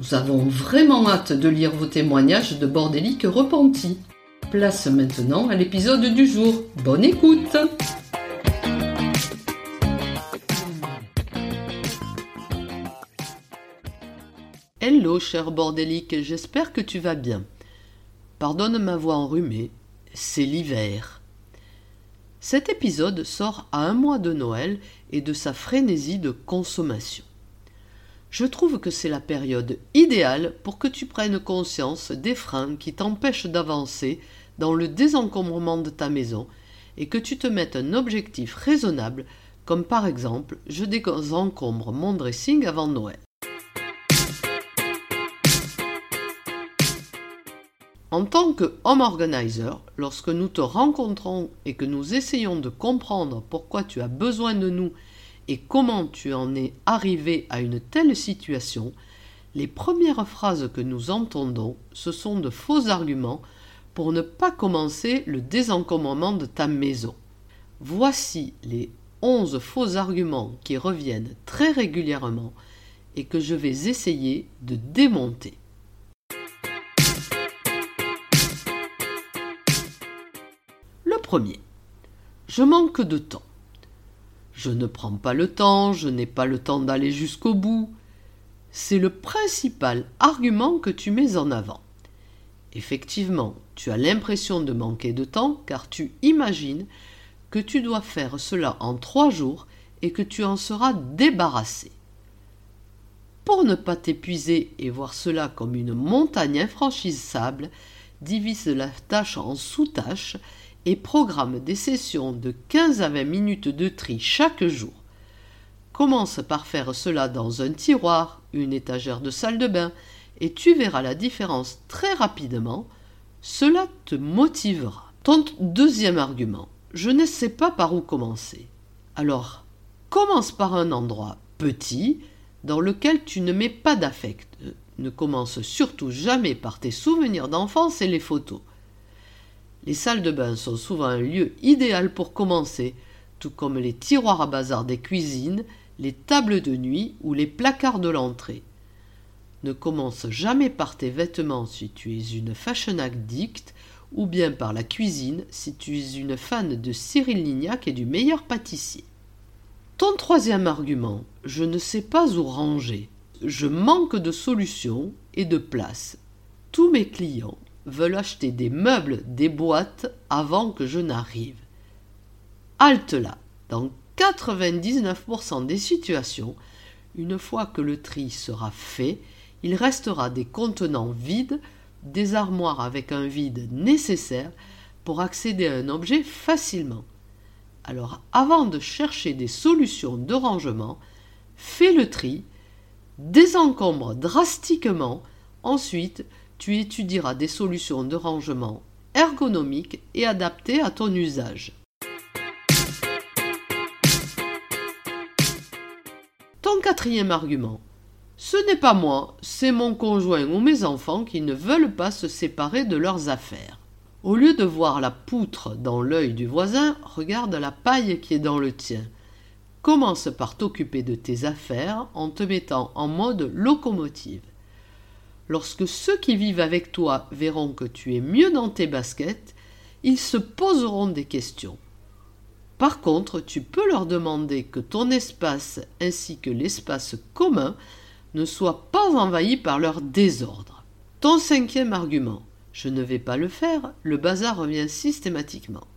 Nous avons vraiment hâte de lire vos témoignages de bordéliques repentis. Place maintenant à l'épisode du jour. Bonne écoute Hello cher bordélique, j'espère que tu vas bien. Pardonne ma voix enrhumée, c'est l'hiver. Cet épisode sort à un mois de Noël et de sa frénésie de consommation. Je trouve que c'est la période idéale pour que tu prennes conscience des freins qui t'empêchent d'avancer dans le désencombrement de ta maison et que tu te mettes un objectif raisonnable comme par exemple je désencombre mon dressing avant Noël. En tant que home organizer, lorsque nous te rencontrons et que nous essayons de comprendre pourquoi tu as besoin de nous et comment tu en es arrivé à une telle situation, les premières phrases que nous entendons, ce sont de faux arguments pour ne pas commencer le désencombrement de ta maison. Voici les 11 faux arguments qui reviennent très régulièrement et que je vais essayer de démonter. Le premier. Je manque de temps. Je ne prends pas le temps, je n'ai pas le temps d'aller jusqu'au bout. C'est le principal argument que tu mets en avant. Effectivement, tu as l'impression de manquer de temps car tu imagines que tu dois faire cela en trois jours et que tu en seras débarrassé. Pour ne pas t'épuiser et voir cela comme une montagne infranchissable, divise la tâche en sous-tâches et programme des sessions de 15 à 20 minutes de tri chaque jour. Commence par faire cela dans un tiroir, une étagère de salle de bain, et tu verras la différence très rapidement, cela te motivera. Ton deuxième argument, je ne sais pas par où commencer. Alors, commence par un endroit petit dans lequel tu ne mets pas d'affect. Ne commence surtout jamais par tes souvenirs d'enfance et les photos. Les salles de bain sont souvent un lieu idéal pour commencer, tout comme les tiroirs à bazar des cuisines, les tables de nuit ou les placards de l'entrée. Ne commence jamais par tes vêtements si tu es une fashion addict ou bien par la cuisine si tu es une fan de Cyril Lignac et du meilleur pâtissier. Ton troisième argument, je ne sais pas où ranger. Je manque de solutions et de place. Tous mes clients veulent acheter des meubles, des boîtes avant que je n'arrive. Halte là. Dans 99% des situations, une fois que le tri sera fait, il restera des contenants vides, des armoires avec un vide nécessaire pour accéder à un objet facilement. Alors avant de chercher des solutions de rangement, fais le tri, désencombre drastiquement, ensuite tu étudieras des solutions de rangement ergonomiques et adaptées à ton usage. Ton quatrième argument. Ce n'est pas moi, c'est mon conjoint ou mes enfants qui ne veulent pas se séparer de leurs affaires. Au lieu de voir la poutre dans l'œil du voisin, regarde la paille qui est dans le tien. Commence par t'occuper de tes affaires en te mettant en mode locomotive. Lorsque ceux qui vivent avec toi verront que tu es mieux dans tes baskets, ils se poseront des questions. Par contre, tu peux leur demander que ton espace ainsi que l'espace commun ne soient pas envahis par leur désordre. Ton cinquième argument, je ne vais pas le faire, le bazar revient systématiquement.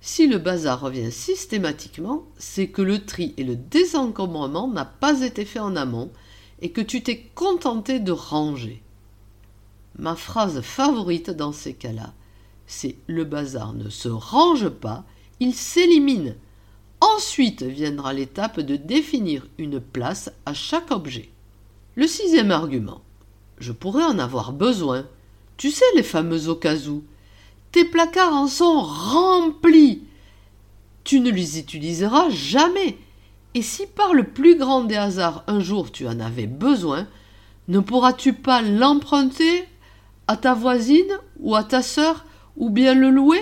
Si le bazar revient systématiquement, c'est que le tri et le désencombrement n'ont pas été faits en amont et que tu t'es contenté de ranger. Ma phrase favorite dans ces cas-là, c'est le bazar ne se range pas, il s'élimine. Ensuite viendra l'étape de définir une place à chaque objet. Le sixième argument. Je pourrais en avoir besoin. Tu sais les fameux occasions. Tes placards en sont remplis. Tu ne les utiliseras jamais. Et si par le plus grand des hasards un jour tu en avais besoin, ne pourras-tu pas l'emprunter à ta voisine ou à ta sœur ou bien le louer?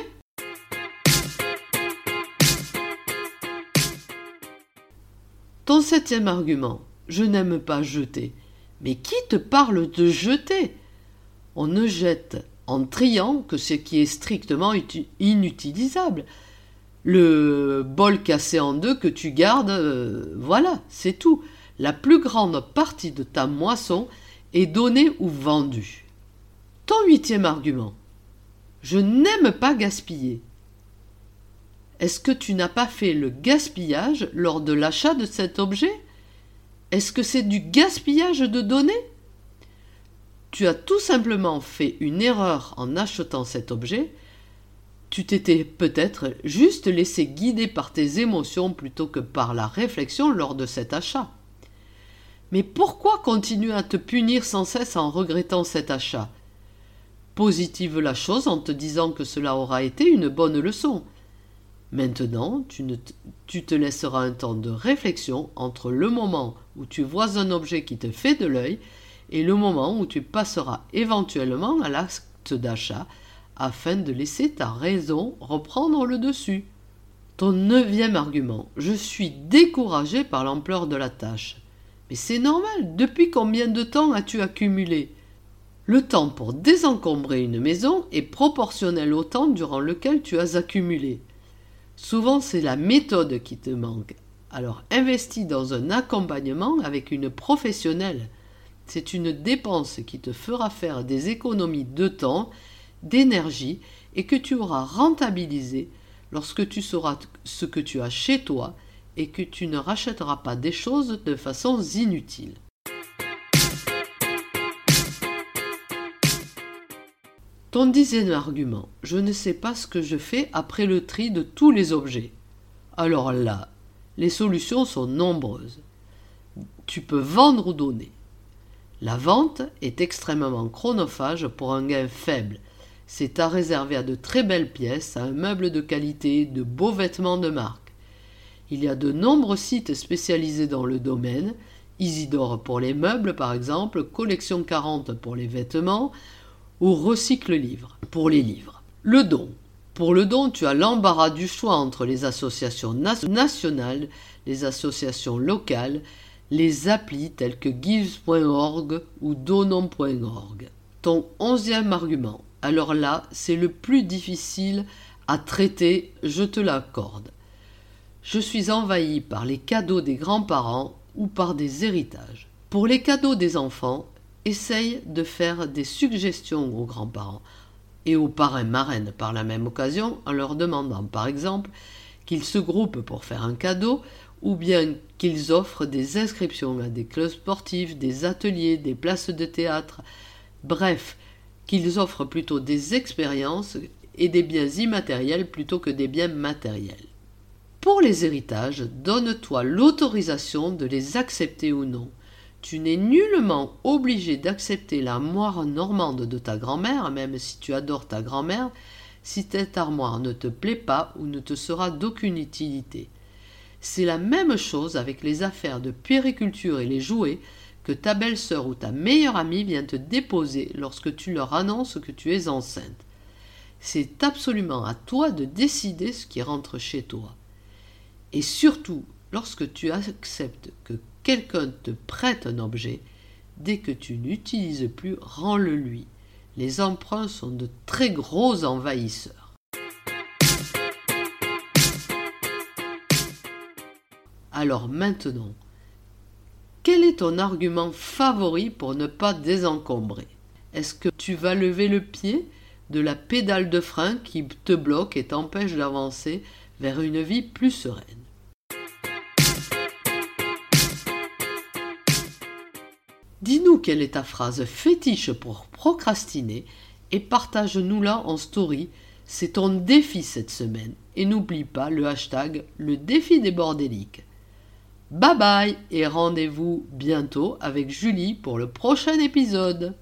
Ton septième argument, je n'aime pas jeter. Mais qui te parle de jeter? On ne jette en triant que ce qui est strictement inutilisable. Le bol cassé en deux que tu gardes, euh, voilà, c'est tout. La plus grande partie de ta moisson est donnée ou vendue. Ton huitième argument. Je n'aime pas gaspiller. Est-ce que tu n'as pas fait le gaspillage lors de l'achat de cet objet? Est-ce que c'est du gaspillage de données? Tu as tout simplement fait une erreur en achetant cet objet. Tu t'étais peut-être juste laissé guider par tes émotions plutôt que par la réflexion lors de cet achat. Mais pourquoi continuer à te punir sans cesse en regrettant cet achat? Positive la chose en te disant que cela aura été une bonne leçon Maintenant, tu, tu, te laisseras un temps de réflexion entre le moment où tu vois un objet qui te fait de l'œil et le moment où tu passeras éventuellement à l'acte d'achat afin de laisser ta raison reprendre le dessus. Ton neuvième argument. Je suis découragé par l'ampleur de la tâche. Mais c'est normal. Depuis combien de temps as-tu accumulé? Le temps pour désencombrer une maison est proportionnel au temps durant lequel tu as accumulé. Souvent, c'est la méthode qui te manque. Alors, investis dans un accompagnement avec une professionnelle. C'est une dépense qui te fera faire des économies de temps, d'énergie et que tu auras rentabilisé lorsque tu sauras ce que tu as chez toi et que tu ne rachèteras pas des choses de façon inutile. Ton dixième argument. Je ne sais pas ce que je fais après le tri de tous les objets. Alors là, les solutions sont nombreuses. Tu peux vendre ou donner. La vente est extrêmement chronophage pour un gain faible. C'est à réserver à de très belles pièces, à un meuble de qualité, de beaux vêtements de marque. Il y a de nombreux sites spécialisés dans le domaine, Isidore pour les meubles par exemple, Collection 40 pour les vêtements, ou recycle livre pour les livres. Le don. Pour le don, tu as l'embarras du choix entre les associations nationales, les associations locales, les applis tels que gives.org ou donons.org. Ton onzième argument. Alors là, c'est le plus difficile à traiter, je te l'accorde. Je suis envahi par les cadeaux des grands-parents ou par des héritages. Pour les cadeaux des enfants, essaye de faire des suggestions aux grands-parents et aux parrains-marraines par la même occasion en leur demandant par exemple qu'ils se groupent pour faire un cadeau ou bien qu'ils offrent des inscriptions à des clubs sportifs, des ateliers, des places de théâtre, bref, qu'ils offrent plutôt des expériences et des biens immatériels plutôt que des biens matériels. Pour les héritages, donne-toi l'autorisation de les accepter ou non. Tu n'es nullement obligé d'accepter l'armoire normande de ta grand-mère, même si tu adores ta grand-mère, si cette armoire ne te plaît pas ou ne te sera d'aucune utilité. C'est la même chose avec les affaires de puériculture et les jouets ta belle-sœur ou ta meilleure amie vient te déposer lorsque tu leur annonces que tu es enceinte. C'est absolument à toi de décider ce qui rentre chez toi. Et surtout, lorsque tu acceptes que quelqu'un te prête un objet, dès que tu n'utilises plus, rends-le lui. Les emprunts sont de très gros envahisseurs. Alors maintenant, quel est ton argument favori pour ne pas désencombrer Est-ce que tu vas lever le pied de la pédale de frein qui te bloque et t'empêche d'avancer vers une vie plus sereine. Dis-nous quelle est ta phrase fétiche pour procrastiner et partage-nous-la en story. C'est ton défi cette semaine. Et n'oublie pas le hashtag le défi des bordéliques. Bye bye et rendez-vous bientôt avec Julie pour le prochain épisode.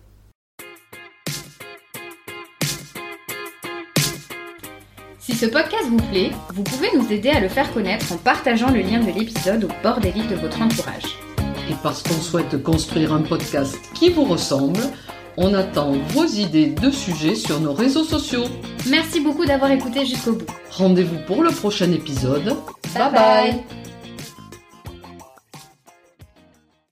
Si ce podcast vous plaît, vous pouvez nous aider à le faire connaître en partageant le lien de l'épisode au bord des livres de votre entourage. Et parce qu'on souhaite construire un podcast qui vous ressemble, on attend vos idées de sujets sur nos réseaux sociaux. Merci beaucoup d'avoir écouté jusqu'au bout. Rendez-vous pour le prochain épisode. bye, bye.